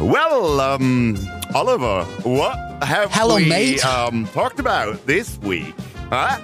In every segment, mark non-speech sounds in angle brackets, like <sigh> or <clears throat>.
Well, um, Oliver, what have Hello, we mate. um, talked about this week? Huh?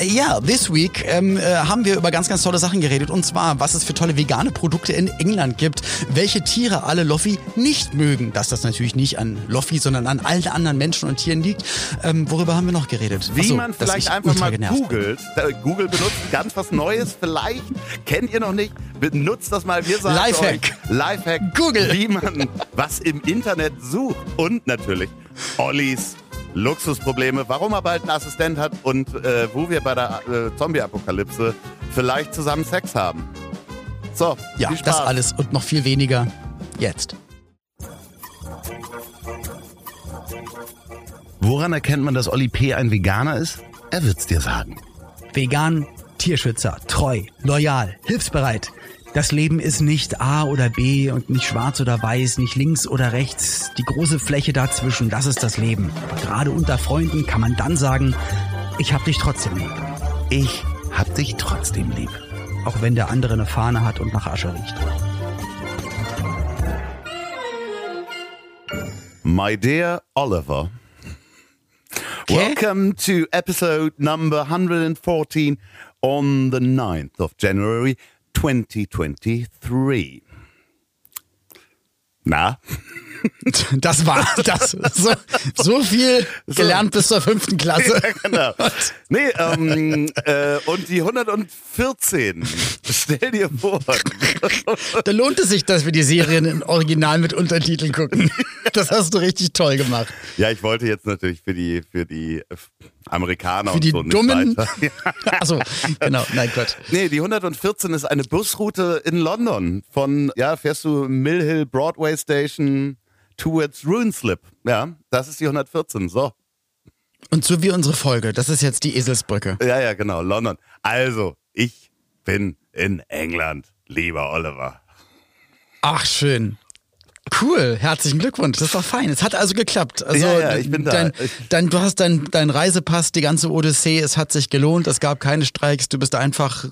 Ja, this week ähm, äh, haben wir über ganz, ganz tolle Sachen geredet. Und zwar, was es für tolle vegane Produkte in England gibt, welche Tiere alle Loffi nicht mögen. Dass das natürlich nicht an Loffi, sondern an allen anderen Menschen und Tieren liegt. Ähm, worüber haben wir noch geredet? Wie Achso, man vielleicht ich einfach mal genervt bin. googelt. Äh, Google benutzt ganz was Neues, vielleicht. Kennt ihr noch nicht? Benutzt das mal. Wir sagen Lifehack. euch, Lifehack. Google. Wie man was im Internet sucht. Und natürlich Ollis Luxusprobleme, warum er bald einen Assistent hat und äh, wo wir bei der äh, Zombie-Apokalypse vielleicht zusammen Sex haben. So, Ja, viel Spaß. das alles und noch viel weniger jetzt. Woran erkennt man, dass Olli P. ein Veganer ist? Er wird's dir sagen. Vegan, Tierschützer, treu, loyal, hilfsbereit. Das Leben ist nicht A oder B und nicht schwarz oder weiß, nicht links oder rechts. Die große Fläche dazwischen, das ist das Leben. Aber gerade unter Freunden kann man dann sagen, ich hab dich trotzdem lieb. Ich hab dich trotzdem lieb. Auch wenn der andere eine Fahne hat und nach Asche riecht. My dear Oliver, Okay. welcome to episode number 114 on the 9th of January 2023. Na? <laughs> Das war das. So, so viel gelernt bis zur fünften Klasse. genau. <laughs> Nee, ähm, äh, und die 114. Stell dir vor. Da lohnt es sich, dass wir die Serien im Original mit Untertiteln gucken. Das hast du richtig toll gemacht. Ja, ich wollte jetzt natürlich für die, für die Amerikaner Für und die so Dummen. <laughs> Achso, genau. Nein, Gott. Nee, die 114 ist eine Busroute in London. Von, ja, fährst du Mill Hill Broadway Station towards Runeslip. Ja, das ist die 114. So. Und so wie unsere Folge. Das ist jetzt die Eselsbrücke. Ja, ja, genau, London. Also, ich bin in England, lieber Oliver. Ach, schön. Cool, herzlichen Glückwunsch. Das doch fein. Es hat also geklappt. Also, Ja, ja, ich bin da. Dein, Ich- dein, du hast deinen dein Reisepass, die ganze Odyssee. Es hat sich gelohnt. Es gab keine Streiks. Du bist einfach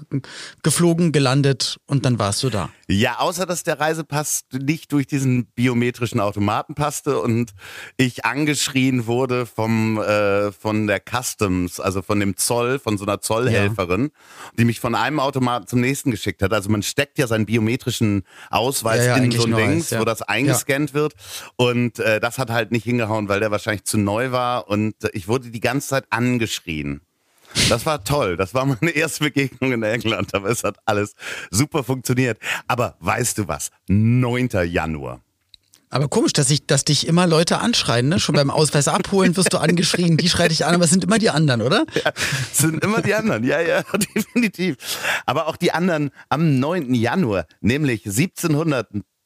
geflogen, gelandet und dann warst du da. Ja, außer dass der Reisepass nicht durch diesen biometrischen Automaten passte und ich angeschrien wurde vom äh, von der Customs, also von dem Zoll, von so einer Zollhelferin, die mich von einem Automaten zum nächsten geschickt hat. Also man steckt ja seinen biometrischen Ausweis Ja, ja, in so ein Ding, ja. wo das eingescannt wird und äh, das hat halt nicht hingehauen, weil der wahrscheinlich zu neu war und äh, ich wurde die ganze Zeit angeschrien. Das war toll. Das war meine <laughs> erste Begegnung in England, aber es hat alles super funktioniert. Aber weißt du was? 9. Januar. Aber komisch, dass, ich, dass dich immer Leute anschreien. Ne? Schon beim Ausweis abholen wirst du angeschrien. Die schreit dich an, aber es sind immer die anderen, oder? Ja, es sind immer die anderen. Ja, ja, <laughs> definitiv. Aber auch die anderen am 9. Januar, nämlich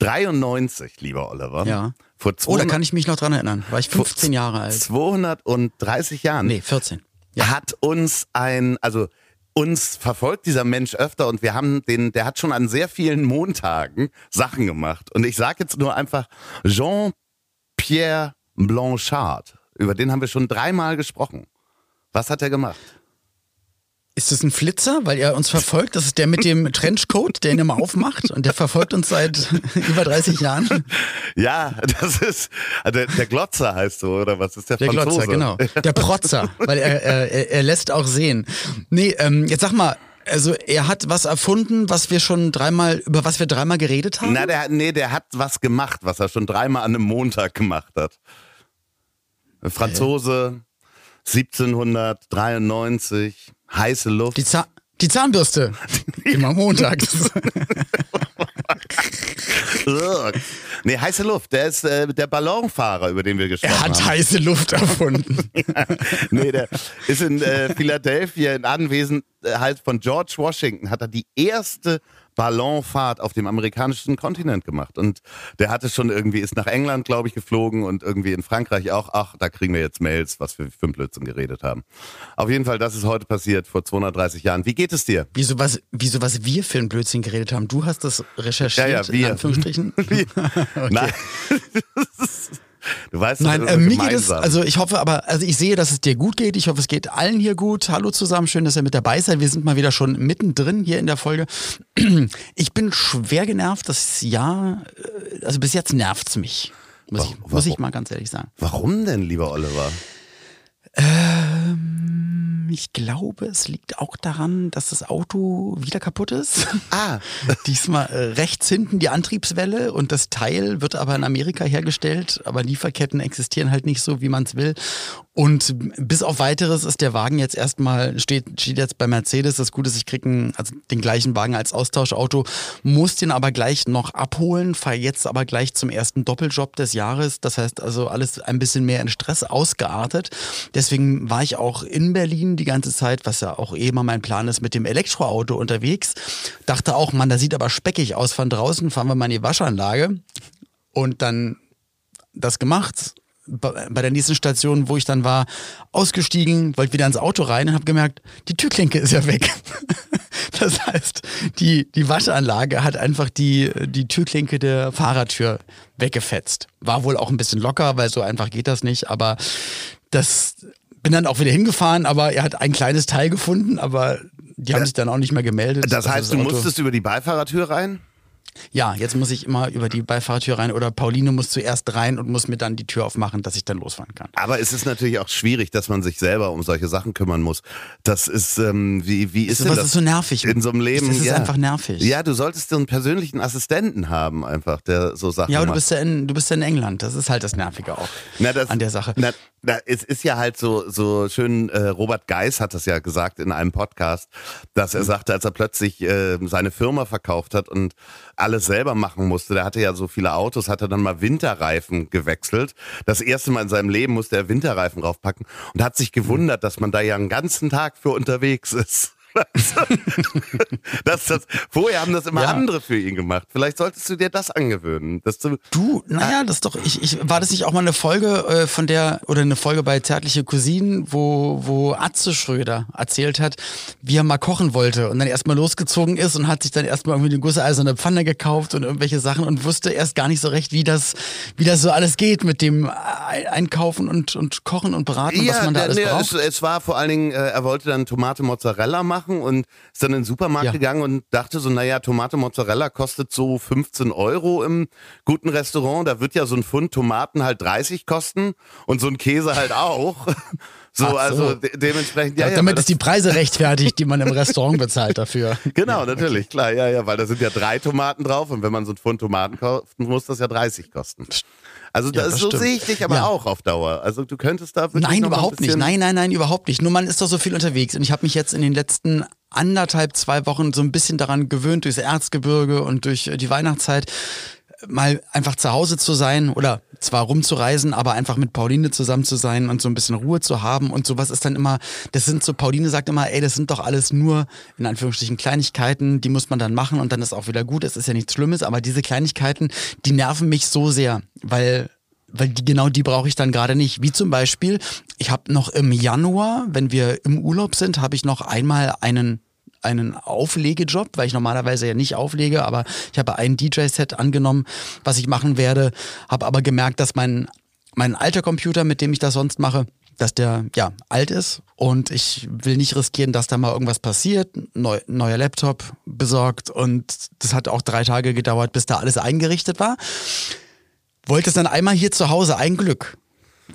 1793, lieber Oliver. Ja. Vor Oh, da 200, kann ich mich noch dran erinnern. War ich 15 Jahre alt. 230 Jahren. Nee, 14. hat uns ein, also uns verfolgt dieser Mensch öfter und wir haben den, der hat schon an sehr vielen Montagen Sachen gemacht. Und ich sage jetzt nur einfach Jean-Pierre Blanchard. Über den haben wir schon dreimal gesprochen. Was hat er gemacht? Ist das ein Flitzer, weil er uns verfolgt? Das ist der mit dem Trenchcoat, der ihn immer aufmacht und der verfolgt uns seit <laughs> über 30 Jahren. Ja, das ist der, der Glotzer heißt so oder was ist der, Der Franzose? Glotzer, genau. Der Protzer, weil er, er, er- lässt auch sehen. Nee, ähm, jetzt sag mal, also er hat was erfunden, was wir schon dreimal, über was wir dreimal geredet haben? Na, der, hat- nee, der hat was gemacht, was er schon dreimal an einem Montag gemacht hat. Franzose, 1793, heiße Luft. Die, Zahn, die Zahnbürste. <laughs> Immer montags. Nee, heiße Luft. Der ist äh, der Ballonfahrer, über den wir gesprochen Er hat haben. heiße Luft erfunden. <laughs> nee, der ist in äh, Philadelphia in Anwesenheit von George Washington, hat er die erste Ballonfahrt auf dem amerikanischen Kontinent gemacht. Und der hatte schon irgendwie, ist nach England, glaube ich, geflogen und irgendwie in Frankreich auch. Ach, da kriegen wir jetzt Mails, was wir für einen Blödsinn geredet haben. Auf jeden Fall, das ist heute passiert, vor 230 Jahren. Wie geht es dir? Wieso was, wieso was wir für einen Blödsinn geredet haben? Du hast das recherchiert, Ja, ja, wir. in Anführungsstrichen? <laughs> <laughs> Nein. <laughs> Du weißt, Nein, äh, mir geht es, gemeinsam. also ich hoffe aber, also ich sehe, dass es dir gut geht. Ich hoffe, es geht allen hier gut. Hallo zusammen, schön, dass ihr mit dabei seid. Wir sind mal wieder schon mittendrin hier in der Folge. <clears throat> Ich bin schwer genervt, das Jahr, äh, also bis jetzt nervt's mich. Muss, ich, muss ich mal ganz ehrlich sagen. Warum denn, lieber Oliver? Ähm, ich glaube, es liegt auch daran, dass das Auto wieder kaputt ist. Ah. <laughs> Diesmal äh, rechts hinten die Antriebswelle und das Teil wird aber in Amerika hergestellt, aber Lieferketten existieren halt nicht so, wie man es will. Und bis auf weiteres ist der Wagen jetzt erstmal, steht, steht jetzt bei Mercedes. Das Gute ist, ich kriege also den gleichen Wagen als Austauschauto, muss den aber gleich noch abholen, fahre jetzt aber gleich zum ersten Doppeljob des Jahres. Das heißt also alles ein bisschen mehr in Stress ausgeartet. Deswegen war ich auch in Berlin die ganze Zeit, was ja auch eh immer mein Plan ist, mit dem Elektroauto unterwegs. Dachte auch, man, da sieht aber speckig aus von draußen, fahren wir mal in die Waschanlage. Und dann das gemacht bei der nächsten Station, wo ich dann war, ausgestiegen, wollte wieder ins Auto rein und habe gemerkt, die Türklinke ist ja weg. <laughs> das heißt, die, die Waschanlage hat einfach die, die Türklinke der Fahrradtür weggefetzt. War wohl auch ein bisschen locker, weil so einfach geht das nicht, aber das bin dann auch wieder hingefahren, aber er hat ein kleines Teil gefunden, aber die haben sich dann auch nicht mehr gemeldet. Das heißt, also das du musstest über die Beifahrertür rein? Ja, jetzt muss ich immer über die Beifahrertür rein oder Pauline muss zuerst rein und muss mir dann die Tür aufmachen, dass ich dann losfahren kann. Aber es ist natürlich auch schwierig, dass man sich selber um solche Sachen kümmern muss. Das ist, ähm, wie, wie ist das? denn das? ist so nervig. In so einem Leben. Das ist ja. einfach nervig. Ja, du solltest so einen persönlichen Assistenten haben, einfach, der so Sachen Ja, aber macht. du bist ja, in, du bist ja in England. Das ist halt das Nervige auch Na, das, an der Sache. Na, na, es ist ja halt so, so schön, äh, Robert Geis hat das ja gesagt in einem Podcast, dass Mhm. er sagte, als er plötzlich äh, seine Firma verkauft hat und alles selber machen musste, der hatte ja so viele Autos, hat er dann mal Winterreifen gewechselt. Das erste Mal in seinem Leben musste er Winterreifen raufpacken und hat sich gewundert, dass man da ja einen ganzen Tag für unterwegs ist. <laughs> das, das, vorher haben das immer Ja. andere für ihn gemacht. Vielleicht solltest du dir das angewöhnen. Dass du, Du, naja, das ist doch, ich, ich, war das nicht auch mal eine Folge äh, von der, oder eine Folge bei Zärtliche Cousinen, wo, wo Atze Schröder erzählt hat, wie er mal kochen wollte und dann erstmal losgezogen ist und hat sich dann erstmal irgendwie eine gusseiserne Pfanne gekauft und irgendwelche Sachen und wusste erst gar nicht so recht, wie das, wie das so alles geht mit dem Ei- Einkaufen und, und Kochen und Braten, und was man da alles nee, braucht. es, es war vor allen Dingen, äh, er wollte dann Tomate Mozzarella machen und ist dann in den Supermarkt Ja. gegangen und dachte so, naja, Tomate Mozzarella kostet so 15 Euro im guten Restaurant. Da wird ja so ein Pfund Tomaten halt 30 kosten und so ein Käse halt auch. <laughs> So, Ach so. also de dementsprechend, ja, ja, Damit ist die Preise <laughs> rechtfertigt, die man im Restaurant bezahlt dafür. <laughs> Genau, natürlich, klar, ja, ja, weil da sind ja drei Tomaten drauf und wenn man so ein Pfund Tomaten kauft, muss das ja 30 kosten. Also Ja, das, das so stimmt. sehe ich dich aber Ja. auch auf Dauer. Also du könntest da wirklich Nein, überhaupt nicht. Nein, nein, nein, überhaupt nicht. Nur man ist doch so viel unterwegs. Und ich habe mich jetzt in den letzten anderthalb, zwei Wochen so ein bisschen daran gewöhnt, durchs Erzgebirge und durch äh, die Weihnachtszeit mal einfach zu Hause zu sein oder zwar rumzureisen, aber einfach mit Pauline zusammen zu sein und so ein bisschen Ruhe zu haben und sowas ist dann immer, das sind so, Pauline sagt immer, ey, das sind doch alles nur in Anführungsstrichen Kleinigkeiten, die muss man dann machen und dann ist auch wieder gut, es ist ja nichts Schlimmes, aber diese Kleinigkeiten, die nerven mich so sehr, weil weil die, genau die brauche ich dann gerade nicht. Wie zum Beispiel, ich habe noch im Januar, wenn wir im Urlaub sind, habe ich noch einmal einen einen Auflegejob, weil ich normalerweise ja nicht auflege, aber ich habe ein DJ-Set angenommen, was ich machen werde, habe aber gemerkt, dass mein, mein alter Computer, mit dem ich das sonst mache, dass der ja alt ist und ich will nicht riskieren, dass da mal irgendwas passiert. Neu, neuer Laptop besorgt und das hat auch drei Tage gedauert, bis da alles eingerichtet war. Wollte es dann einmal hier zu Hause, ein Glück,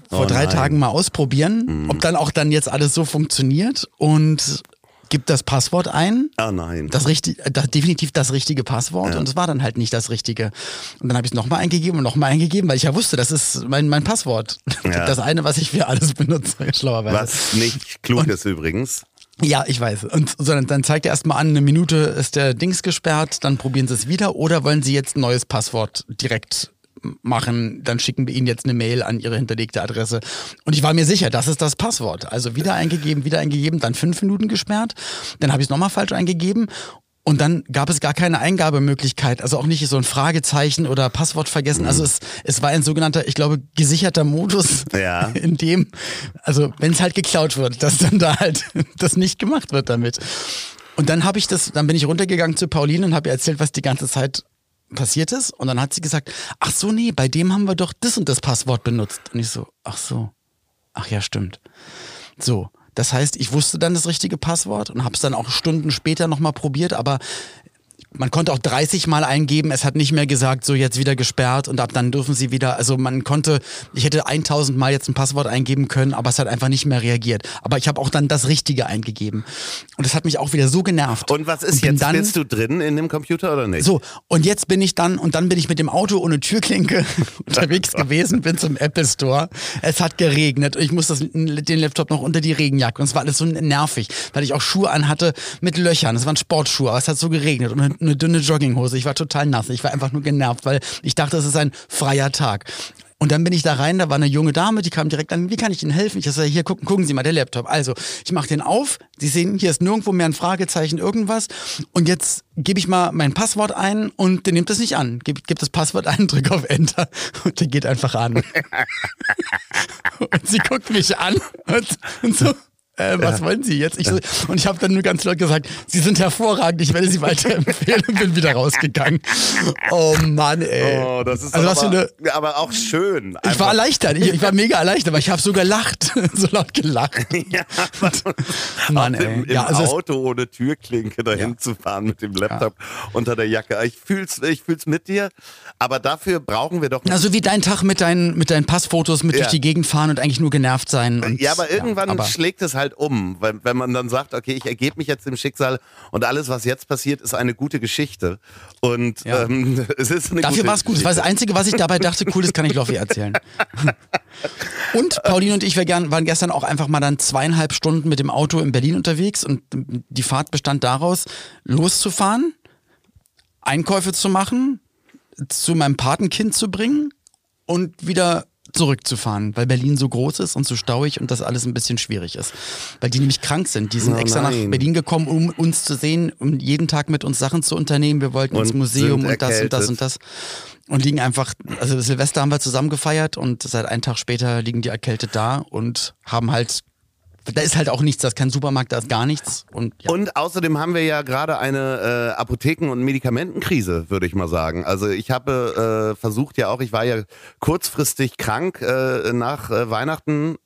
vor Oh drei. Tagen mal ausprobieren, ob dann auch dann jetzt alles so funktioniert und gibt das Passwort ein. Ah nein. Das richtig, das, definitiv das richtige Passwort und es war dann halt nicht das richtige. Und dann habe ich es nochmal eingegeben und nochmal eingegeben, weil ich ja wusste, das ist mein, mein Passwort. Ja. Das eine, was ich für alles benutze, <laughs> schlauerweise. Was nicht klug ist übrigens. Ja, ich weiß. Und sondern dann zeigt er erstmal an, eine Minute ist der Dings gesperrt, dann probieren sie es wieder oder wollen sie jetzt ein neues Passwort direkt machen, dann schicken wir ihnen jetzt eine Mail an ihre hinterlegte Adresse. Und ich war mir sicher, das ist das Passwort. Also wieder eingegeben, wieder eingegeben, dann fünf Minuten gesperrt. Dann habe ich es nochmal falsch eingegeben. Und dann gab es gar keine Eingabemöglichkeit, also auch nicht so ein Fragezeichen oder Passwort vergessen. Also es, es war ein sogenannter, ich glaube, gesicherter Modus, Ja. <laughs> in dem, also wenn es halt geklaut wird, dass dann da halt <laughs> das nicht gemacht wird damit. Und dann habe ich das, dann bin ich runtergegangen zu Pauline und habe ihr erzählt, was die ganze Zeit passiert ist. Und dann hat sie gesagt, ach so, nee, bei dem haben wir doch das und das Passwort benutzt. Und ich so, ach so, ach ja, stimmt. So, das heißt, ich wusste dann das richtige Passwort und habe es dann auch Stunden später nochmal probiert, aber man konnte auch 30 Mal eingeben, es hat nicht mehr gesagt, so jetzt wieder gesperrt und ab dann dürfen sie wieder, also man konnte, ich hätte 1000 Mal jetzt ein Passwort eingeben können, aber es hat einfach nicht mehr reagiert. Aber ich habe auch dann das Richtige eingegeben. Und das hat mich auch wieder so genervt. Und was ist und jetzt? Dann, Bist du drin in dem Computer oder nicht? So, und jetzt bin ich dann, und dann bin ich mit dem Auto ohne Türklinke <laughs> unterwegs <laughs> gewesen, bin zum Apple Store. Es hat geregnet und ich muss das, den Laptop noch unter die Regenjacke. Und es war alles so nervig, weil ich auch Schuhe anhatte mit Löchern. Es waren Sportschuhe, aber es hat so geregnet und eine dünne Jogginghose. Ich war total nass. Ich war einfach nur genervt, weil ich dachte, es ist ein freier Tag. Und dann bin ich da rein, da war eine junge Dame, die kam direkt an, wie kann ich Ihnen helfen? Ich sage, hier gucken, gucken Sie mal, der Laptop. Also, ich mache den auf, Sie sehen, hier ist nirgendwo mehr ein Fragezeichen, irgendwas. Und jetzt gebe ich mal mein Passwort ein und der nimmt das nicht an. Gib, gib das Passwort ein, <laughs> drücke auf Enter und der geht einfach an. <laughs> und sie guckt mich an und, und so äh, was ja. wollen Sie jetzt? Ich so, und ich habe dann nur ganz laut gesagt, Sie sind hervorragend, ich werde Sie weiterempfehlen und bin wieder rausgegangen. Oh Mann, ey. Oh, das ist also, aber, eine, aber auch schön. Einfach. Ich war erleichtert, ich, ich, war mega erleichtert, aber ich habe so gelacht, <laughs> so laut gelacht. <laughs> ja, Mann, ey. Im, im ja, also Auto ohne Türklinke dahin ja. zu fahren mit dem Laptop ja. unter der Jacke. Ich fühl's, ich fühl's mit dir, aber dafür brauchen wir doch. Also wie dein Tag mit deinen, mit deinen Passfotos mit durch die Gegend fahren und eigentlich nur genervt sein. Und, ja, aber irgendwann aber schlägt es halt um, wenn, wenn man dann sagt, okay, ich ergebe mich jetzt dem Schicksal und alles, was jetzt passiert, ist eine gute Geschichte. Und ja. ähm, <laughs> es ist eine Dafür war es gut. Das war das Einzige, was ich dabei dachte, cool, das kann ich Loffi erzählen. <laughs> und Pauline und ich waren gestern auch einfach mal dann zweieinhalb Stunden mit dem Auto in Berlin unterwegs und die Fahrt bestand daraus, loszufahren, Einkäufe zu machen, zu meinem Patenkind zu bringen und wieder zurückzufahren, weil Berlin so groß ist und so stauig und das alles ein bisschen schwierig ist. Weil die nämlich krank sind. Die sind oh extra nach Berlin gekommen, um uns zu sehen, um jeden Tag mit uns Sachen zu unternehmen. Wir wollten und ins Museum und das und das und das. Und liegen einfach, also Silvester haben wir zusammen gefeiert und seit einem Tag später liegen die erkältet da und haben halt da ist halt auch nichts, da ist kein Supermarkt, da ist gar nichts. Und, ja. und außerdem haben wir ja gerade eine äh, Apotheken- und Medikamentenkrise, würde ich mal sagen. Also ich habe äh, versucht ja auch, ich war ja kurzfristig krank äh, nach äh, Weihnachten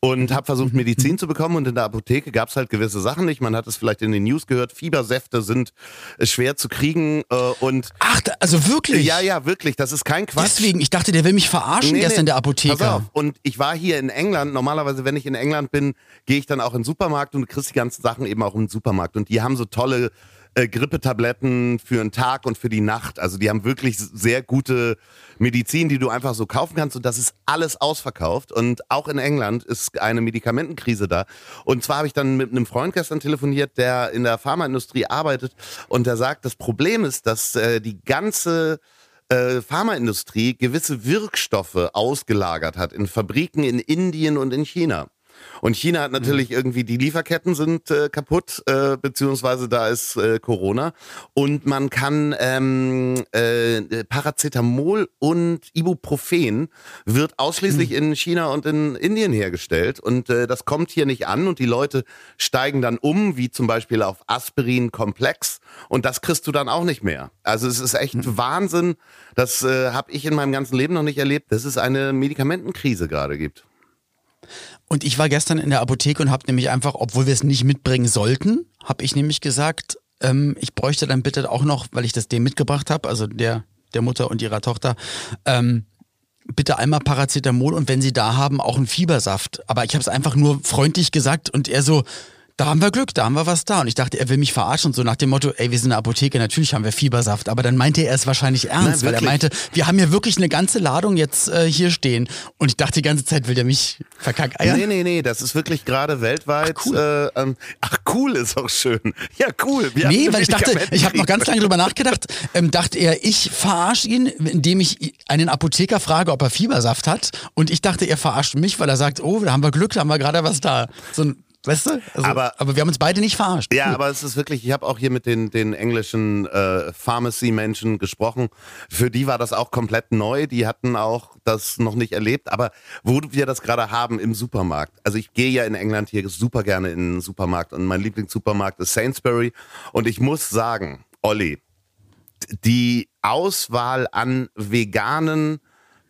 und habe versucht, Medizin zu bekommen. Und in der Apotheke gab es halt gewisse Sachen nicht. Man hat es vielleicht in den News gehört, Fiebersäfte sind äh, schwer zu kriegen. Äh, und Ach, also wirklich? Ja, ja, wirklich. Das ist kein Quatsch. Deswegen, ich dachte, der will mich verarschen nee, gestern nee, in der Apotheke. Pass auf. Und ich war hier in England. Normalerweise, wenn ich in England bin, gehe ich dann auch in den Supermarkt und kriegst die ganzen Sachen eben auch im Supermarkt. Und die haben so tolle äh, Grippetabletten für den Tag und für die Nacht. Also die haben wirklich sehr gute Medizin, die du einfach so kaufen kannst. Und das ist alles ausverkauft. Und auch in England ist eine Medikamentenkrise da. Und zwar habe ich dann mit einem Freund gestern telefoniert, der in der Pharmaindustrie arbeitet. Und der sagt, das Problem ist, dass äh, die ganze äh, Pharmaindustrie gewisse Wirkstoffe ausgelagert hat in Fabriken in Indien und in China. Und China hat natürlich mhm. irgendwie, die Lieferketten sind äh, kaputt, äh, beziehungsweise da ist äh, Corona. Und man kann ähm, äh, Paracetamol und Ibuprofen wird ausschließlich mhm. in China und in Indien hergestellt. Und äh, das kommt hier nicht an und die Leute steigen dann um, wie zum Beispiel auf Aspirin-Komplex. Und das kriegst du dann auch nicht mehr. Also es ist echt mhm. Wahnsinn. Das äh, habe ich in meinem ganzen Leben noch nicht erlebt, dass es eine Medikamentenkrise gerade gibt. Und ich war gestern in der Apotheke und habe nämlich einfach, obwohl wir es nicht mitbringen sollten, habe ich nämlich gesagt, ähm, ich bräuchte dann bitte auch noch, weil ich das dem mitgebracht habe, also der, der Mutter und ihrer Tochter, ähm, bitte einmal Paracetamol und wenn sie da haben, auch einen Fiebersaft. Aber ich habe es einfach nur freundlich gesagt und er so, da haben wir Glück, da haben wir was da. Und ich dachte, er will mich verarschen, so nach dem Motto, ey, wir sind eine Apotheke, natürlich haben wir Fiebersaft. Aber dann meinte er es wahrscheinlich ernst, Nein, weil er meinte, wir haben hier wirklich eine ganze Ladung jetzt äh, hier stehen. Und ich dachte die ganze Zeit, will der mich verkackeiern? Nee, nee, nee, das ist wirklich gerade weltweit. Ach cool. Äh, ähm, ach, cool ist auch schön. <laughs> Ja, cool. Wir nee, weil ich dachte, ich habe noch ganz lange drüber nachgedacht, ähm, dachte er, ich verarsche ihn, indem ich einen Apotheker frage, ob er Fiebersaft hat. Und ich dachte, er verarscht mich, weil er sagt, oh, da haben wir Glück, da haben wir gerade was da. So ein Weißt du? Also, aber, aber wir haben uns beide nicht verarscht. Ja, aber es ist wirklich, ich habe auch hier mit den, den englischen äh, Pharmacy-Menschen gesprochen. Für die war das auch komplett neu. Die hatten auch das noch nicht erlebt. Aber wo wir das gerade haben im Supermarkt. Also ich gehe ja in England hier super gerne in den Supermarkt und mein Lieblingssupermarkt ist Sainsbury. Und ich muss sagen, Olli, die Auswahl an veganen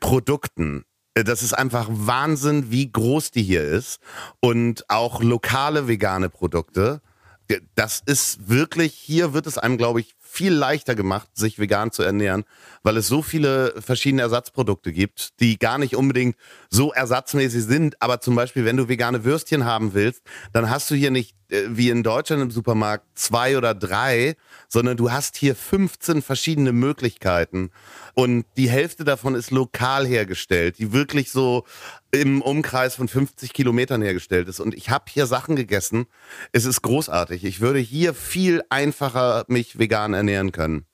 Produkten das ist einfach Wahnsinn, wie groß die hier ist. Und auch lokale vegane Produkte. Das ist wirklich, hier wird es einem, glaube ich, viel leichter gemacht, sich vegan zu ernähren, weil es so viele verschiedene Ersatzprodukte gibt, die gar nicht unbedingt so ersatzmäßig sind. Aber zum Beispiel, wenn du vegane Würstchen haben willst, dann hast du hier nicht äh, wie in Deutschland im Supermarkt zwei oder drei, sondern du hast hier 15 verschiedene Möglichkeiten. Und die Hälfte davon ist lokal hergestellt, die wirklich so im Umkreis von 50 Kilometern hergestellt ist. Und ich habe hier Sachen gegessen. Es ist großartig. Ich würde hier viel einfacher mich vegan ernähren können.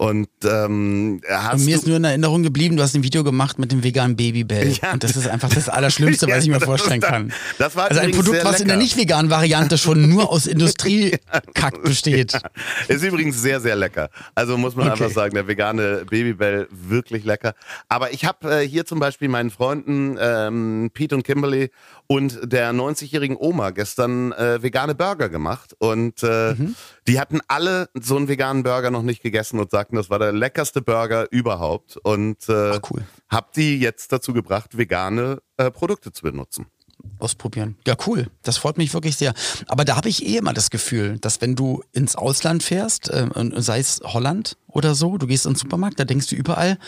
Und ähm, hast Und mir ist nur in Erinnerung geblieben, du hast ein Video gemacht mit dem veganen Babybell. Ja. Und das ist einfach das Allerschlimmste, <laughs> was ich mir vorstellen kann. Das war also ein Produkt, was in der nicht veganen Variante schon nur aus <laughs> Industriekack besteht. Ja. Ist übrigens sehr, sehr lecker. Also muss man okay. einfach sagen, der vegane Babybell wirklich lecker. Aber ich habe äh, hier zum Beispiel meinen Freunden ähm, Pete und Kimberly und der 90-jährigen Oma gestern äh, vegane Burger gemacht. Und äh, mhm. die hatten alle so einen veganen Burger noch nicht gegessen und sagten, das war der leckerste Burger überhaupt. Und äh, Ach, cool. hab die jetzt dazu gebracht, vegane äh, Produkte zu benutzen ausprobieren. Ja, cool. Das freut mich wirklich sehr. Aber da habe ich eh immer das Gefühl, dass wenn du ins Ausland fährst, äh, sei es Holland oder so, du gehst ins Supermarkt, da denkst du überall,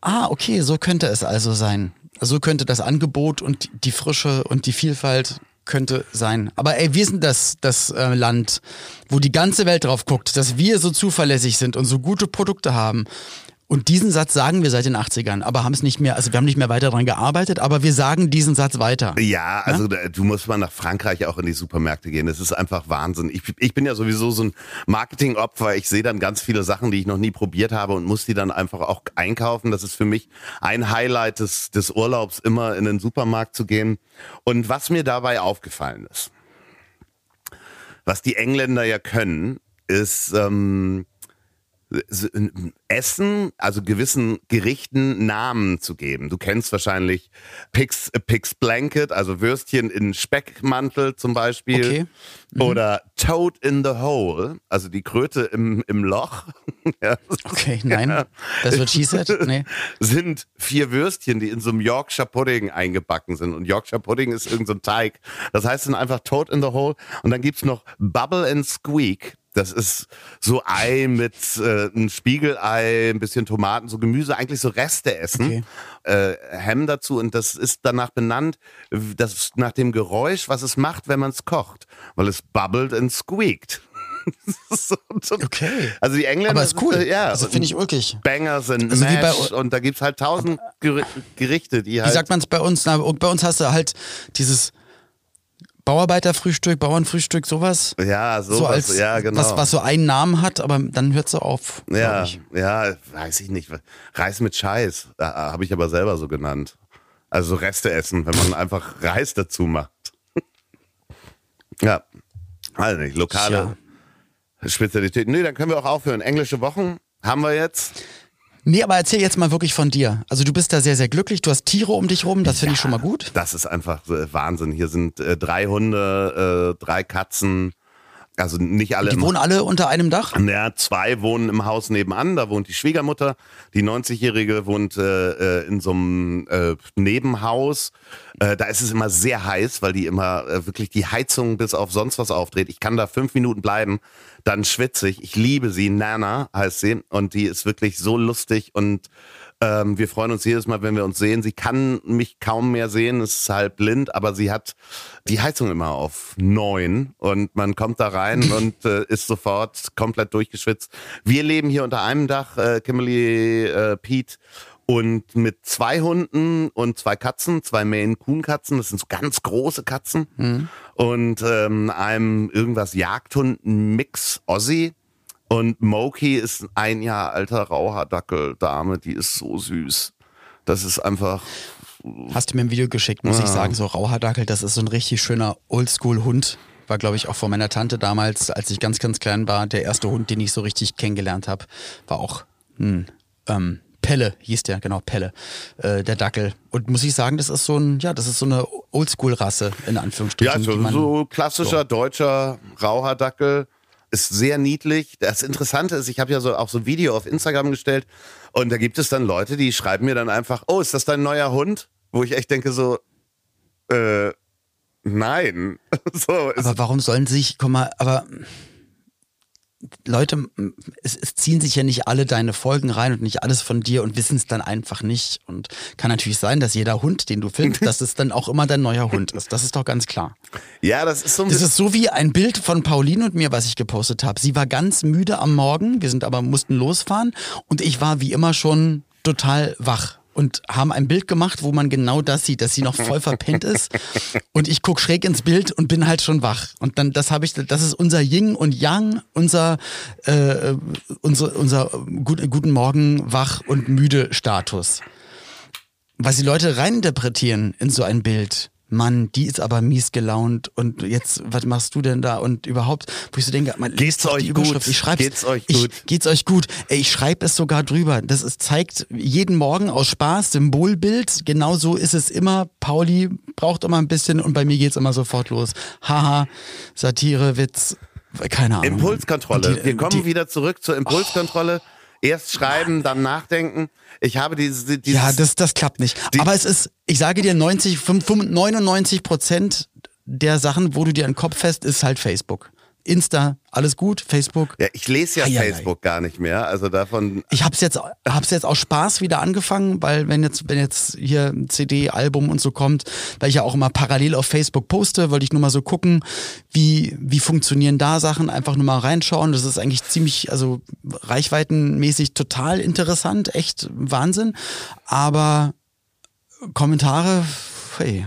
ah, okay, so könnte es also sein. So könnte das Angebot und die Frische und die Vielfalt könnte sein. Aber ey, wir sind das, das äh, Land, wo die ganze Welt drauf guckt, dass wir so zuverlässig sind und so gute Produkte haben. Und diesen Satz sagen wir seit den 80ern, aber haben es nicht mehr, also wir haben nicht mehr weiter daran gearbeitet, aber wir sagen diesen Satz weiter. Ja, also ja? du musst mal nach Frankreich auch in die Supermärkte gehen. Das ist einfach Wahnsinn. Ich, ich bin ja sowieso so ein Marketingopfer. Ich sehe dann ganz viele Sachen, die ich noch nie probiert habe und muss die dann einfach auch einkaufen. Das ist für mich ein Highlight des, des Urlaubs, immer in den Supermarkt zu gehen. Und was mir dabei aufgefallen ist, was die Engländer ja können, ist, ähm, Essen, also gewissen Gerichten Namen zu geben. Du kennst wahrscheinlich Pig's, Pig's Blanket, also Würstchen in Speckmantel zum Beispiel. Okay. Mhm. Oder Toad in the Hole, also die Kröte im, im Loch. <laughs> ja. Okay, nein, das wird she said. Nee. <laughs> Sind vier Würstchen, die in so einem Yorkshire Pudding eingebacken sind. Und Yorkshire Pudding ist irgendein so Teig. Das heißt dann einfach Toad in the Hole. Und dann gibt's noch Bubble and Squeak. Das ist so Ei mit äh, ein Spiegelei, ein bisschen Tomaten, so Gemüse, eigentlich so Reste essen. Okay. Äh, Hem dazu und das ist danach benannt, das nach dem Geräusch, was es macht, wenn man es kocht, weil es bubbelt und squeakt. <laughs> so, so. Okay. Also die Engländer. Aber ist cool. Äh, ja. Also finde ich wirklich. Bangers sind also Mash und da gibt es halt tausend Gerichte, die halt. Wie sagt man es bei uns? Na, bei uns hast du halt dieses Bauarbeiterfrühstück, Bauernfrühstück, sowas. Ja, sowas, so als, ja, genau. Was, was so einen Namen hat, aber dann hört es auf. Ja, ja, weiß ich nicht. Reis mit Scheiß, habe ich aber selber so genannt. Also Reste essen, wenn man einfach Reis dazu macht. <laughs> ja, also nicht, lokale ja. Spezialität. Nee, dann können wir auch aufhören. Englische Wochen haben wir jetzt. Nee, aber erzähl jetzt mal wirklich von dir. Also du bist da sehr, sehr glücklich. Du hast Tiere um dich rum, das finde ja, ich schon mal gut. Das ist einfach äh, Wahnsinn. Hier sind äh, drei Hunde, äh, drei Katzen. Also nicht alle. Die wohnen alle unter einem Dach? Ja, zwei wohnen im Haus nebenan. Da wohnt die Schwiegermutter. Die 90-Jährige wohnt äh, äh, in so einem äh, Nebenhaus. Äh, da ist es immer sehr heiß, weil die immer äh, wirklich die Heizung bis auf sonst was aufdreht. Ich kann da fünf Minuten bleiben dann schwitze ich. Ich liebe sie, Nana heißt sie und die ist wirklich so lustig und ähm, wir freuen uns jedes Mal, wenn wir uns sehen. Sie kann mich kaum mehr sehen, ist halt blind, aber sie hat die Heizung immer auf neun und man kommt da rein <laughs> und äh, ist sofort komplett durchgeschwitzt. Wir leben hier unter einem Dach, äh, Kimberly, äh, Pete und mit zwei Hunden und zwei Katzen, zwei Maine Coon Katzen, das sind so ganz große Katzen mhm. und ähm, einem irgendwas Jagdhund Mix Ossi und Moki ist ein Jahr alter Rauhaardackel Dame, die ist so süß. Das ist einfach Hast du mir ein Video geschickt, muss ja. ich sagen, so Rauhaardackel, das ist so ein richtig schöner Oldschool Hund. War, glaube ich, auch von meiner Tante damals, als ich ganz, ganz klein war, der erste Hund, den ich so richtig kennengelernt habe, war auch ein ähm, Pelle hieß der, genau, Pelle, äh, der Dackel. Und muss ich sagen, das ist so ein, ja, das ist so eine Oldschool-Rasse, in Anführungsstrichen. Ja, so, man, so klassischer so. deutscher Rauhaardackel. Ist sehr niedlich. Das Interessante ist, ich habe ja so auch so ein Video auf Instagram gestellt und da gibt es dann Leute, die schreiben mir dann einfach, oh, ist das dein neuer Hund? Wo ich echt denke so, äh, nein. <laughs> so, aber warum sollen sie sich, komm mal, aber Leute, es, es ziehen sich ja nicht alle deine Folgen rein und nicht alles von dir und wissen es dann einfach nicht. Und kann natürlich sein, dass jeder Hund, den du findest, <laughs> dass es dann auch immer dein neuer Hund ist. Das ist doch ganz klar. Ja, das ist so ein Das ist so wie ein Bild von Pauline und mir, was ich gepostet habe. Sie war ganz müde am Morgen, wir sind aber mussten losfahren und ich war wie immer schon total wach und haben ein Bild gemacht, wo man genau das sieht, dass sie noch voll verpennt ist und ich guck schräg ins Bild und bin halt schon wach und dann das habe ich das ist unser Yin und Yang, unser äh, unser unser gut, guten Morgen wach und müde Status. Was die Leute reininterpretieren in so ein Bild. Mann, die ist aber mies gelaunt und jetzt, was machst du denn da und überhaupt, wo ich so denke, man, Geht's euch gut? Ich schreib's, Geht's euch ich, gut? Geht's euch gut? Ey, ich schreibe es sogar drüber. Das ist, zeigt jeden Morgen aus Spaß, Symbolbild. Genau so ist es immer. Pauli braucht immer ein bisschen und bei mir geht's immer sofort los. Haha, Satire, Witz, keine Ahnung. Impulskontrolle. Die- Wir kommen die- wieder zurück zur Impulskontrolle. Erst schreiben, dann nachdenken. Ich habe diese, dieses, Ja, das, das klappt nicht. Aber es ist, ich sage dir, 90, 95, 99 Prozent der Sachen, wo du dir einen Kopf fest, ist halt Facebook. Insta, alles gut, Facebook. ja, ich lese ja Eieiei. Facebook gar nicht mehr. Also davon, Ich hab's jetzt, hab's jetzt aus Spaß wieder angefangen, weil wenn jetzt, wenn jetzt hier ein CD, Album und so kommt, weil ich ja auch immer parallel auf Facebook poste, wollte ich nur mal so gucken, wie, wie funktionieren da Sachen, einfach nur mal reinschauen. Das ist eigentlich ziemlich, also reichweitenmäßig total interessant, echt Wahnsinn. Aber Kommentare, hey.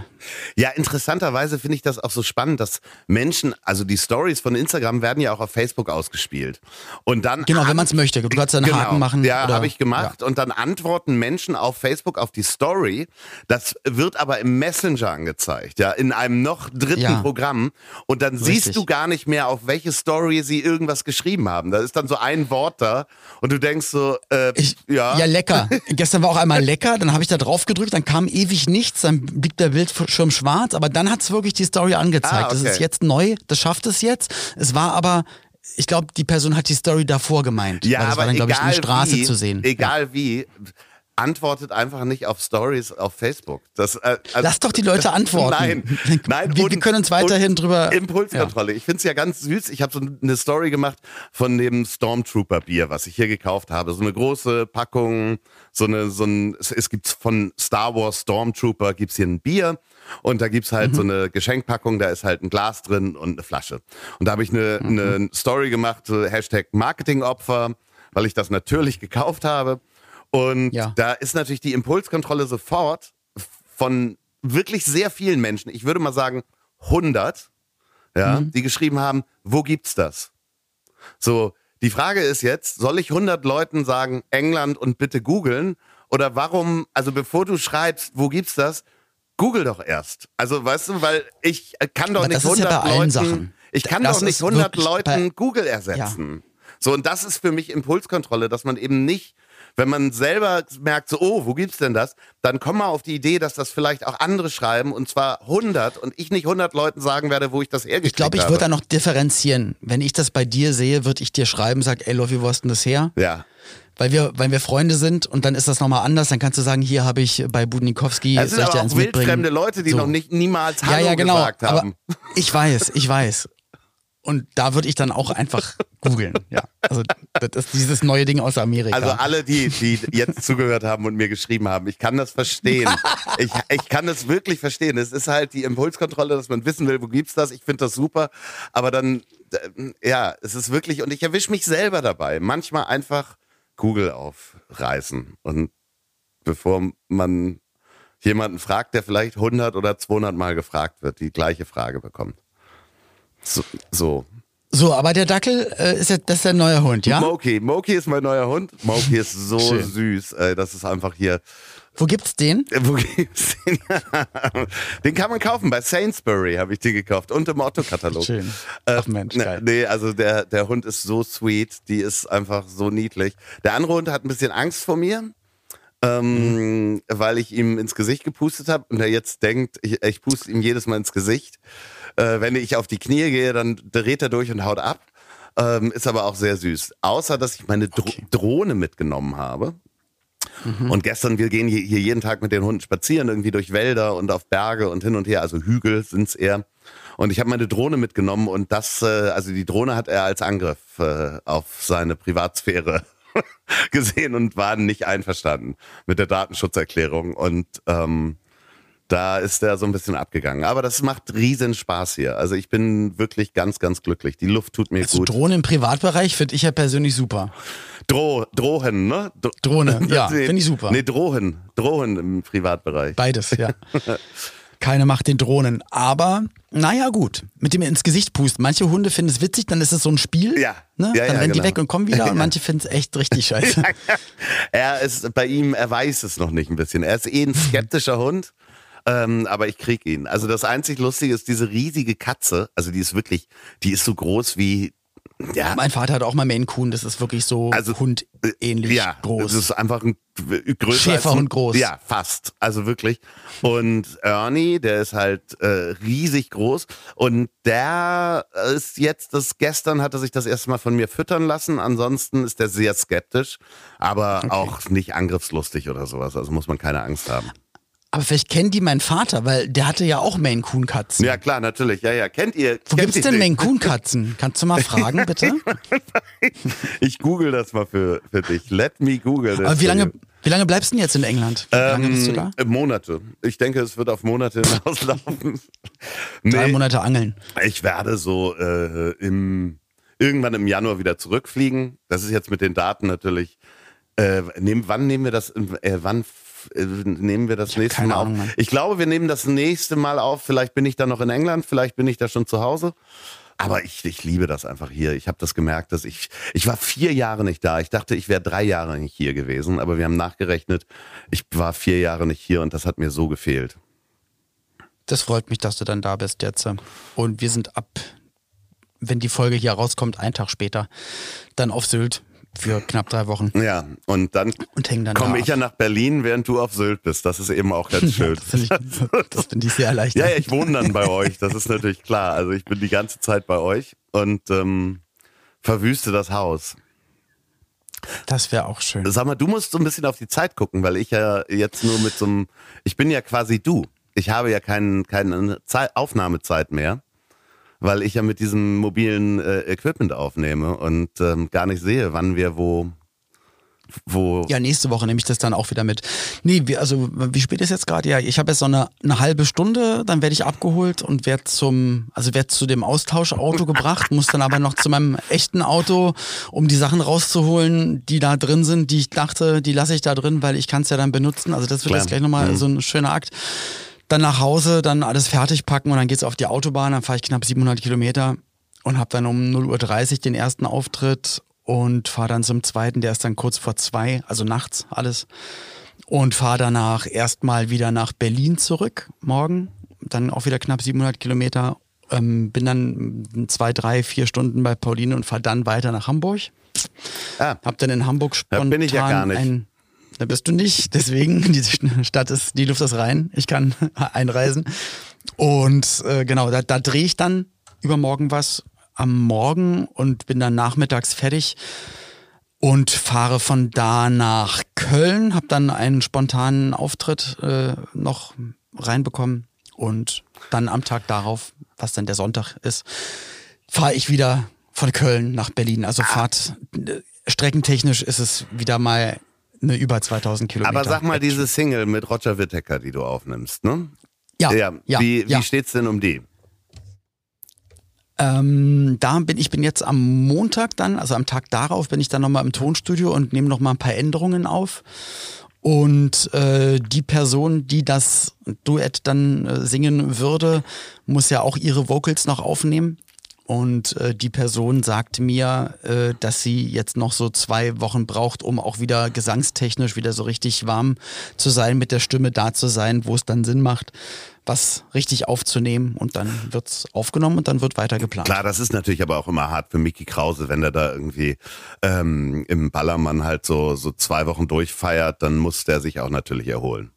Ja, interessanterweise finde ich das auch so spannend, dass Menschen, also die Stories von Instagram werden ja auch auf Facebook ausgespielt. Und dann Genau, wenn an- man es möchte. Du kannst einen genau, Haken machen. Ja, habe ich gemacht. Und dann antworten Menschen auf Facebook auf die Story. Das wird aber im Messenger angezeigt, ja, in einem noch dritten Ja. Programm. Und dann Richtig. siehst du gar nicht mehr, auf welche Story sie irgendwas geschrieben haben. Da ist dann so ein Wort da und du denkst so, äh, Ich, ja. ja. lecker. <laughs> Gestern war auch einmal lecker, dann habe ich da drauf gedrückt, dann kam ewig nichts, dann blieb der Bildschirm schwarz, aber dann hat es wirklich die Story angezeigt. Ah, Das okay. ist jetzt neu, das schafft es jetzt. Es war aber, ich glaube, die Person hat die Story davor gemeint. Ja, weil das aber war dann, glaube ich, eine Straße wie, zu sehen. Egal wie, antwortet einfach nicht auf Stories auf Facebook. Das, äh, also, Lass doch die Leute <laughs> antworten. Nein, nein. Wir- wir können uns weiterhin drüber- Impulskontrolle. Ich finde es ja ganz süß. Ich habe so eine Story gemacht von dem Stormtrooper Bier, was ich hier gekauft habe. So eine große Packung, so eine, so ein, es, es gibt von Star Wars Stormtrooper gibt's hier ein Bier. Und da gibt's halt so Mhm. eine Geschenkpackung, da ist halt ein Glas drin und eine Flasche. Und da habe ich eine, Mhm. eine Story gemacht, so Hashtag Marketingopfer, weil ich das natürlich gekauft habe. Und Ja. da ist natürlich die Impulskontrolle sofort von wirklich sehr vielen Menschen, ich würde mal sagen 100, ja, Mhm. die geschrieben haben, wo gibt's das? So, die Frage ist jetzt, soll ich 100 Leuten sagen, England und bitte googeln? Oder warum, also bevor du schreibst, wo gibt's das, google doch erst. Also, weißt du, weil ich kann doch Aber nicht das ist ja 100 bei allen Leuten, Sachen. ich kann Das doch nicht ist 100 wirklich bei- Leuten Google ersetzen. So, und das ist für mich Impulskontrolle, dass man eben nicht, wenn man selber merkt, so, oh, wo gibt's denn das? Dann komm mal auf die Idee, dass das vielleicht auch andere schreiben und zwar 100 und ich nicht 100 Leuten sagen werde, wo ich das hergekriegt Ich glaube, ich habe. würde da noch differenzieren. Wenn ich das bei dir sehe, würde ich dir schreiben, sag, ey Lofi, wo hast denn das her? Ja. Weil wir, weil wir Freunde sind und dann ist das nochmal anders. Dann kannst du sagen, hier habe ich bei Budnikowski. Es sind aber auch wildfremde? Leute, die So. noch nicht niemals ja, Hallo ja, genau. gesagt haben. Aber ich weiß, ich weiß. Und da würde ich dann auch einfach <laughs> googeln. Ja. Also das ist dieses neue Ding aus Amerika. Also alle, die, die jetzt zugehört haben und mir geschrieben haben, ich kann das verstehen. <laughs> Ich, ich kann das wirklich verstehen. Es ist halt die Impulskontrolle, dass man wissen will, wo gibt's das. Ich finde das super. Aber dann, äh, ja, es ist wirklich, und ich erwische mich selber dabei. Manchmal einfach Google aufreißen. Und bevor man jemanden fragt, der vielleicht 100 oder 200 Mal gefragt wird, die gleiche Frage bekommt. So. so. so, aber der Dackel äh, ist ja, das ist der neue Hund, ja? Moki. Moki ist mein neuer Hund. Moki ist so süß. Ey, das ist einfach hier. Wo gibt's den? Äh, Wo gibt's den? <laughs> den kann man kaufen. Bei Sainsbury habe ich den gekauft. Und im Otto-Katalog. Schön. Äh, Ach Mensch, ne- geil. nee, also der, der Hund ist so sweet. Die ist einfach so niedlich. Der andere Hund hat ein bisschen Angst vor mir. Ähm, weil ich ihm ins Gesicht gepustet habe und er jetzt denkt, ich, ich puste ihm jedes Mal ins Gesicht. Äh, wenn ich auf die Knie gehe, dann dreht er durch und haut ab. Ähm, ist aber auch sehr süß. Außer, dass ich meine Dro Okay. Drohne mitgenommen habe. Mhm. Und gestern, wir gehen hier jeden Tag mit den Hunden spazieren, irgendwie durch Wälder und auf Berge und hin und her, also Hügel sind's eher. Und ich habe meine Drohne mitgenommen und das, äh, also die Drohne hat er als Angriff äh, auf seine Privatsphäre <laughs> gesehen und war nicht einverstanden mit der Datenschutzerklärung. Und ähm, da ist er so ein bisschen abgegangen. Aber das macht riesen Spaß hier. Also ich bin wirklich ganz, ganz glücklich. Die Luft tut mir Also gut. Drohne im Privatbereich finde ich ja persönlich super. Dro Drohen, ne? Dro Drohne, <laughs> ja, finde ich super. Nee, Drohen. Drohen im Privatbereich. Beides, ja. <laughs> Keine Macht den Drohnen. Aber, naja, gut. Mit dem ins Gesicht pusten. Manche Hunde finden es witzig, dann ist es so ein Spiel. Ja. Ne? Ja, dann ja, rennen die genau. weg und kommen wieder und manche finden es echt richtig <laughs> scheiße. er ist bei ihm, er weiß es noch nicht ein bisschen. Er ist eh ein <laughs> skeptischer Hund. Ähm, aber ich krieg ihn. Also das einzig Lustige ist diese riesige Katze. Also die ist wirklich, die ist so groß wie, ja, Mein Vater hat auch mal Maine Coon, das ist wirklich so Also, hundähnlich ja, groß. Das ist einfach ein äh, größer Schäferhund als ein, groß. Ja, fast. Also wirklich. Und Ernie, der ist halt äh, riesig groß. Und der ist jetzt, das gestern hat er sich das erste Mal von mir füttern lassen. Ansonsten ist er sehr skeptisch, aber auch nicht angriffslustig oder sowas. Also muss man keine Angst haben. Aber vielleicht kennen die meinen Vater, weil der hatte ja auch Maine Coon Katzen. Ja, klar, natürlich. Ja, ja. Kennt ihr? Wo kennt gibt's denn den? Maine Coon Katzen? Kannst du mal fragen, <laughs> bitte? Ich google das mal für, für dich. Let me google das. Aber wie lange, wie lange bleibst du denn jetzt in England? Wie lange bist du da? Ähm, Monate. Ich denke, es wird auf Monate <laughs> hinauslaufen. Drei Nee, Monate angeln. ich werde so äh, im, irgendwann im Januar wieder zurückfliegen. Das ist jetzt mit den Daten natürlich. Äh, nehmen, wann nehmen wir das? Äh, wann äh, nehmen wir das nächste keine Mal Ahnung, auf? Ich glaube, wir nehmen das nächste Mal auf. Vielleicht bin ich dann noch in England, vielleicht bin ich da schon zu Hause. Aber ich, ich liebe das einfach hier. Ich habe das gemerkt, dass ich ich war vier Jahre nicht da. Ich dachte, ich wäre drei Jahre nicht hier gewesen, aber wir haben nachgerechnet. Ich war vier Jahre nicht hier und das hat mir so gefehlt. Das freut mich, dass du dann da bist jetzt. Und wir sind ab, wenn die Folge hier rauskommt, einen Tag später, dann auf Sylt für knapp drei Wochen Ja, und dann dann komme ich ja ab. nach Berlin, während du auf Sylt bist. Das ist eben auch ganz <laughs> schön. Das finde ich, find ich sehr erleichternd. Ja, ja, ich wohne dann bei euch, das ist natürlich klar. Also ich bin die ganze Zeit bei euch und ähm, verwüste das Haus. Das wäre auch schön. Sag mal, du musst so ein bisschen auf die Zeit gucken, weil ich ja jetzt nur mit so einem, ich bin ja quasi du. Ich habe ja keinen, keine Zeit, Aufnahmezeit mehr, weil ich ja mit diesem mobilen äh, Equipment aufnehme und ähm, gar nicht sehe, wann wir wo, wo. Ja, nächste Woche nehme ich das dann auch wieder mit. Nee, wie, also wie spät ist jetzt gerade? Ja, ich habe jetzt so eine, eine halbe Stunde, dann werde ich abgeholt und werde zum, also werde zu dem Austauschauto <laughs> gebracht, muss dann aber noch zu meinem echten Auto, um die Sachen rauszuholen, die da drin sind, die ich dachte, die lasse ich da drin, weil ich kann es ja dann benutzen. Also das wird Klar. jetzt gleich nochmal Mhm. so ein schöner Akt. Dann nach Hause, dann alles fertig packen und dann geht's auf die Autobahn, dann fahre ich knapp 700 Kilometer und habe dann um 0.30 Uhr den ersten Auftritt und fahre dann zum zweiten, der ist dann kurz vor zwei, also nachts alles. Und fahre danach erstmal wieder nach Berlin zurück, morgen. Dann auch wieder knapp 700 Kilometer. Ähm, bin dann zwei, drei, vier Stunden bei Pauline und fahre dann weiter nach Hamburg. Ah, Hab dann in Hamburg spontan bin ich ja gar nicht. ein. Da bist du nicht, deswegen, <laughs> die Stadt ist, die Luft ist rein, ich kann <laughs> einreisen. Und äh, genau, da, da drehe ich dann übermorgen was am Morgen und bin dann nachmittags fertig und fahre von da nach Köln, habe dann einen spontanen Auftritt äh, noch reinbekommen und dann am Tag darauf, was dann der Sonntag ist, fahre ich wieder von Köln nach Berlin. Also Fahrt, äh, streckentechnisch ist es wieder mal eine über 2000 Kilometer. aber sag mal, diese Single mit Roger Whittaker, die du aufnimmst, ne? ja, ja, ja, wie, ja. wie steht's denn um die? Ähm, da bin ich bin jetzt am Montag dann, also am Tag darauf, bin ich dann nochmal im Tonstudio und nehme nochmal ein paar Änderungen auf. Und äh, die Person, die das Duett dann äh, singen würde, muss ja auch ihre Vocals noch aufnehmen. Und äh, die Person sagt mir, äh, dass sie jetzt noch so zwei Wochen braucht, um auch wieder gesangstechnisch wieder so richtig warm zu sein, mit der Stimme da zu sein, wo es dann Sinn macht, was richtig aufzunehmen. Und dann wird's aufgenommen und dann wird weiter geplant. Klar, das ist natürlich aber auch immer hart für Mickey Krause, wenn er da irgendwie ähm, im Ballermann halt so, so zwei Wochen durchfeiert, dann muss der sich auch natürlich erholen.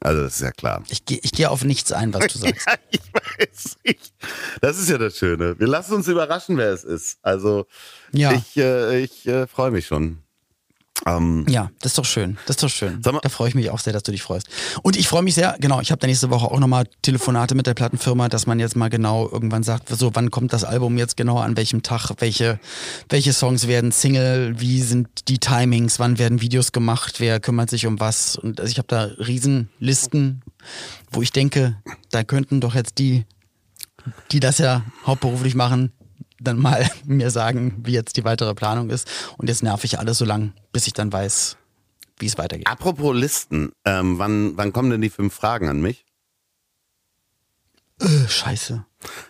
Also das ist ja klar. Ich gehe ich geh auf nichts ein, was du <laughs> sagst. Ja, ich weiß. Ich, das ist ja das Schöne. Wir lassen uns überraschen, wer es ist. Also Ja. ich, äh, ich äh, freue mich schon. Ähm, Ja, das ist doch schön. Das ist doch schön. Mal- Da freue ich mich auch sehr, dass du dich freust. Und ich freue mich sehr, genau, ich habe da nächste Woche auch nochmal Telefonate mit der Plattenfirma, dass man jetzt mal genau irgendwann sagt, so, wann kommt das Album jetzt genau, an welchem Tag, welche, welche Songs werden Single, wie sind die Timings, wann werden Videos gemacht, wer kümmert sich um was. Und also ich habe da Riesenlisten, wo ich denke, da könnten doch jetzt die, die das ja hauptberuflich machen, dann mal <laughs> mir sagen, wie jetzt die weitere Planung ist. Und jetzt nerv ich alles so lang, bis ich dann weiß, wie es weitergeht. apropos Listen, ähm, wann, wann kommen denn die fünf Fragen an mich, Äh, scheiße.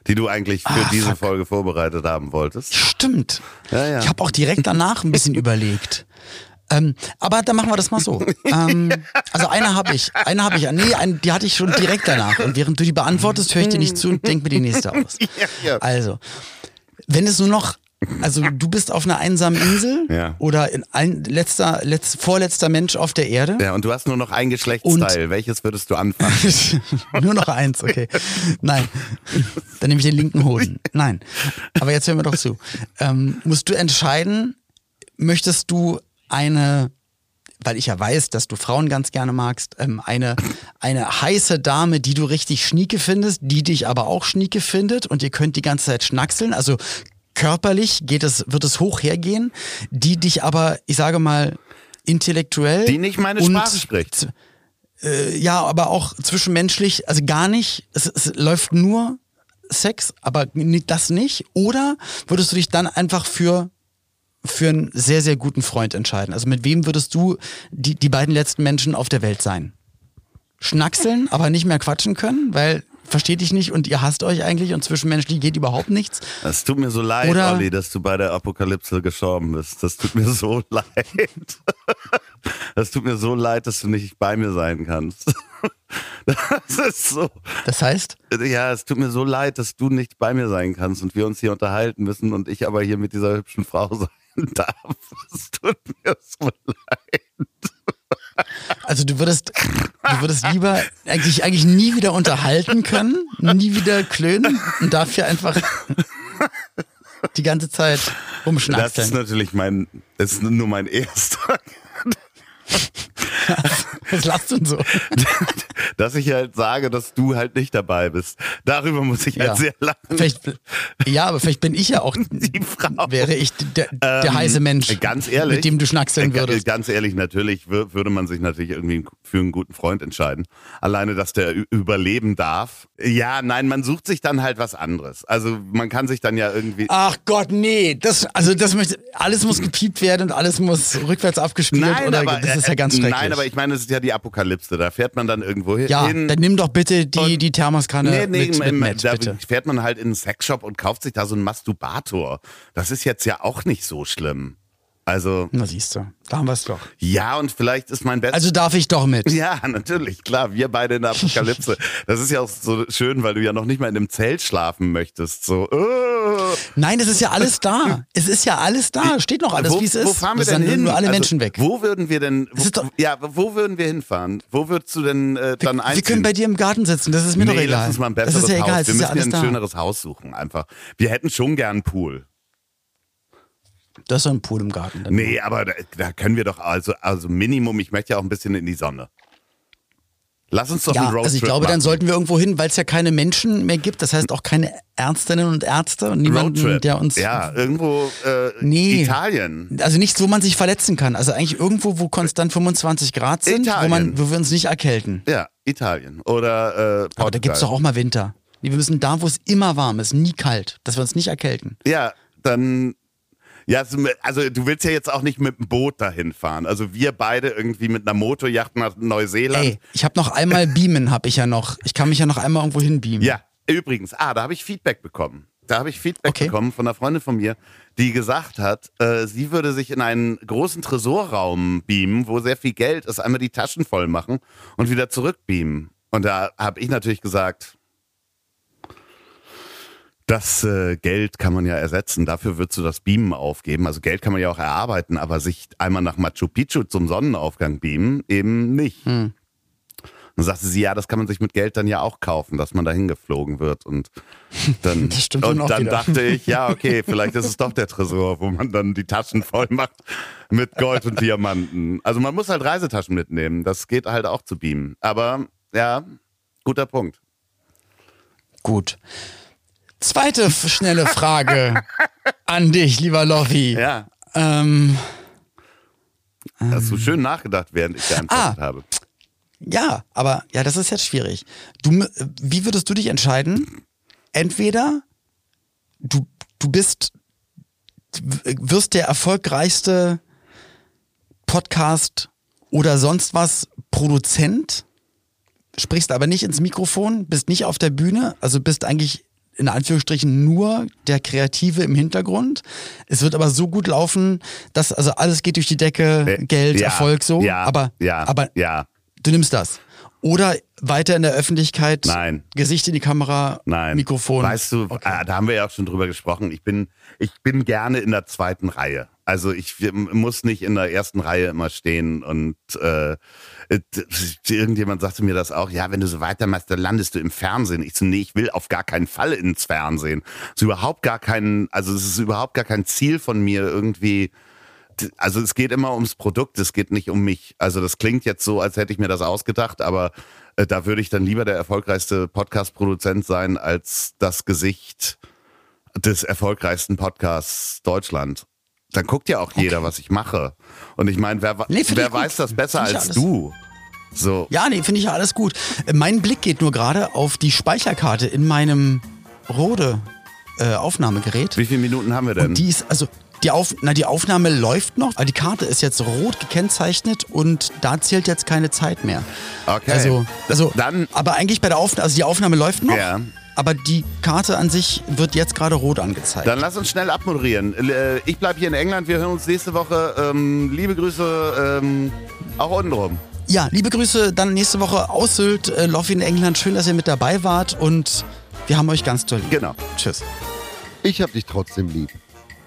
die du eigentlich für Ah, diese fuck. Folge vorbereitet haben wolltest? Stimmt. Ja, ja. Ich habe auch direkt danach ein bisschen <laughs> überlegt. Ähm, aber dann machen wir das mal so. Ähm, also eine habe ich, eine habe ich, nee, ein, die hatte ich schon direkt danach. Und während du die beantwortest, höre ich dir nicht zu und denk mir die nächste aus. <laughs> Ja. Also, wenn es nur noch, also du bist auf einer einsamen Insel <laughs> Ja. oder in ein, letzter, letzt, vorletzter Mensch auf der Erde. Ja, und du hast nur noch ein Geschlechtsteil. Welches würdest du anfangen? <laughs> Nur noch eins, okay. Nein. Dann nehme ich den linken Hoden. Nein. Aber jetzt hören wir doch zu. Ähm, musst du entscheiden, möchtest du eine, weil ich ja weiß, dass du Frauen ganz gerne magst, ähm, eine, eine heiße Dame, die du richtig schnieke findest, die dich aber auch schnieke findet und ihr könnt die ganze Zeit schnackseln, also körperlich geht es, wird es hoch hergehen, die dich aber, ich sage mal, intellektuell Die nicht meine Sprache spricht. äh, ja, aber auch zwischenmenschlich, also gar nicht. Es, es läuft nur Sex, aber das nicht. Oder würdest du dich dann einfach für für einen sehr, sehr guten Freund entscheiden? Also mit wem würdest du die, die beiden letzten Menschen auf der Welt sein? Schnackseln, aber nicht mehr quatschen können, weil versteht dich nicht und ihr hasst euch eigentlich und zwischenmenschlich geht überhaupt nichts. Es tut mir so leid, Oder- Olli, dass du bei der Apokalypse gestorben bist. Das tut mir so <laughs> leid. Das tut mir so leid, dass du nicht bei mir sein kannst. <laughs> Das ist so. Das heißt, Ja, es tut mir so leid, dass du nicht bei mir sein kannst und wir uns hier unterhalten müssen und ich aber hier mit dieser hübschen Frau sein <laughs> darf. Es tut mir so leid. Also du würdest, du würdest lieber eigentlich, eigentlich nie wieder unterhalten können, nie wieder klönen und dafür einfach die ganze Zeit Das ist natürlich mein, das ist nur mein erster. Was lachst du denn so? <laughs> Dass ich halt sage, dass du halt nicht dabei bist. Darüber muss ich halt Ja. sehr lange Vielleicht, ja, aber vielleicht bin ich ja auch, <laughs> die Frau. wäre ich der, der Ähm, heiße Mensch, Ganz ehrlich. mit dem du schnackseln äh, würdest. Ganz ehrlich, natürlich wür- würde man sich natürlich irgendwie für einen guten Freund entscheiden. Alleine, dass der überleben darf. Ja, nein, man sucht sich dann halt was anderes. Also man kann sich dann ja irgendwie. Ach Gott, nee, das, also das möchte, alles muss gepiept werden und alles muss rückwärts abgespielt oder das ist ja ganz äh, schrecklich. Nein, aber ich meine, es ist ja die Apokalypse. Da fährt man dann irgendwo hin. ja, dann nimm doch bitte die, die Thermoskanne Nee, nee, mit, mit im- Matt, da bitte. fährt man halt in einen Sexshop und kauft sich da so einen Masturbator. Das ist jetzt ja auch nicht so schlimm. Also, Na siehst du, da haben wir es doch. ja, und vielleicht ist mein Best Also darf ich doch mit. Ja, natürlich, klar, wir beide in der Apokalypse. Das ist ja auch so schön, weil du ja noch nicht mal in einem Zelt schlafen möchtest. So, äh. Nein, es ist ja alles da. Es ist ja alles da. Steht noch alles, wie es ist. wo fahren wir Das denn hin? Nur alle Also, Menschen weg. Wo würden wir denn, wo, doch- ja, wo würden wir hinfahren? Wo würdest du denn äh, dann wir einziehen? können bei dir im Garten sitzen. Das ist mir doch nee, egal. lass uns mal ein das besseres ist ja egal. Haus. Wir müssen ja ein da. schöneres Haus suchen einfach. Wir hätten schon gern einen Pool. Hast doch einen Pool im Garten. Dann. Nee, aber da, da können wir doch, also, also Minimum, ich möchte ja auch ein bisschen in die Sonne. Lass uns doch Ja, einen Roadtrip also ich glaube, dann machen. sollten wir irgendwo hin, weil es ja keine Menschen mehr gibt. Das heißt auch keine Ärztinnen und Ärzte und niemanden, Roadtrip. der uns. Ja, irgendwo äh, Nee. Italien. Also nichts, wo man sich verletzen kann. Also eigentlich irgendwo, wo konstant 25 Grad sind, wo, man, wo wir uns nicht erkälten. Ja, Italien. Oder äh. Aber da gibt's doch auch mal Winter. Nee, Wir müssen da, wo es immer warm ist, nie kalt, dass wir uns nicht erkälten. Ja, dann. Ja, also, du willst ja jetzt auch nicht mit dem Boot dahin fahren. Also wir beide irgendwie mit einer Motorjacht nach Neuseeland. Ey, ich habe noch einmal <laughs> beamen, habe ich ja noch. Ich kann mich ja noch einmal irgendwo hin beamen. Ja, übrigens, ah, da habe ich Feedback bekommen. Da habe ich Feedback Okay. bekommen von einer Freundin von mir, die gesagt hat, äh, sie würde sich in einen großen Tresorraum beamen, wo sehr viel Geld ist, einmal die Taschen voll machen und wieder zurückbeamen. Und da habe ich natürlich gesagt, das äh, Geld kann man ja ersetzen, dafür würdest du das Beamen aufgeben. Also Geld kann man ja auch erarbeiten, aber sich einmal nach Machu Picchu zum Sonnenaufgang beamen, eben nicht. Hm. dann sagte sie, ja, das kann man sich mit Geld dann ja auch kaufen, dass man dahin geflogen wird. Und <laughs> dann, Das stimmt und dann wieder. dachte ich, ja, <laughs> okay, vielleicht ist es doch der Tresor, wo man dann die Taschen voll macht mit Gold und Diamanten. Also man muss halt Reisetaschen mitnehmen. Das geht halt auch zu beamen. Aber ja, guter Punkt. Gut. Zweite schnelle Frage <laughs> an dich, lieber Loffi. Ja, Ähm, hast du schön nachgedacht, während ich geantwortet Ah. habe. ja, aber ja, das ist jetzt schwierig. Du, wie würdest du dich entscheiden? Entweder du, du bist, wirst der erfolgreichste Podcast oder sonst was Produzent, sprichst aber nicht ins Mikrofon, bist nicht auf der Bühne, also bist eigentlich in Anführungsstrichen nur der Kreative im Hintergrund. Es wird aber so gut laufen, dass also alles geht durch die Decke, Äh, Geld, ja, Erfolg so. Ja, aber, ja, aber ja, du nimmst das. Oder weiter in der Öffentlichkeit, Nein. Gesicht in die Kamera, nein. Mikrofon. Weißt du, Okay. ah, da haben wir ja auch schon drüber gesprochen. Ich bin, ich bin gerne in der zweiten Reihe. Also ich muss nicht in der ersten Reihe immer stehen und äh, äh, irgendjemand sagte mir das auch, ja, wenn du so weitermachst, dann landest du im Fernsehen. Ich so, nee, ich will auf gar keinen Fall ins Fernsehen. Es ist überhaupt gar kein, also es ist überhaupt gar kein Ziel von mir irgendwie, also es geht immer ums Produkt, es geht nicht um mich. Also das klingt jetzt so, als hätte ich mir das ausgedacht, aber äh, da würde ich dann lieber der erfolgreichste Podcast-Produzent sein als das Gesicht des erfolgreichsten Podcasts Deutschland. Dann guckt ja auch jeder, was ich mache. Und ich meine, wer, Nee, wer ich gut. weiß das besser als alles- du? So, Ja, nee, finde ich ja alles gut. Mein Blick geht nur gerade auf die Speicherkarte in meinem Rode äh, Aufnahmegerät. wie viele Minuten haben wir denn? Und die ist, also die, Auf, na, die Aufnahme läuft noch, aber die Karte ist jetzt rot gekennzeichnet und da zählt jetzt keine Zeit mehr. Okay. Also, also Dann- aber eigentlich bei der Aufnahme, also die Aufnahme läuft noch, Ja. aber die Karte an sich wird jetzt gerade rot angezeigt. Dann lass uns schnell abmoderieren. Äh, Ich bleibe hier in England, wir hören uns nächste Woche. Ähm, liebe Grüße ähm, auch untenrum. Ja, liebe Grüße dann nächste Woche aus Sylt, äh, Loffi in England. Schön, dass ihr mit dabei wart und wir haben euch ganz toll lieb. Genau. Tschüss. Ich hab dich trotzdem lieb.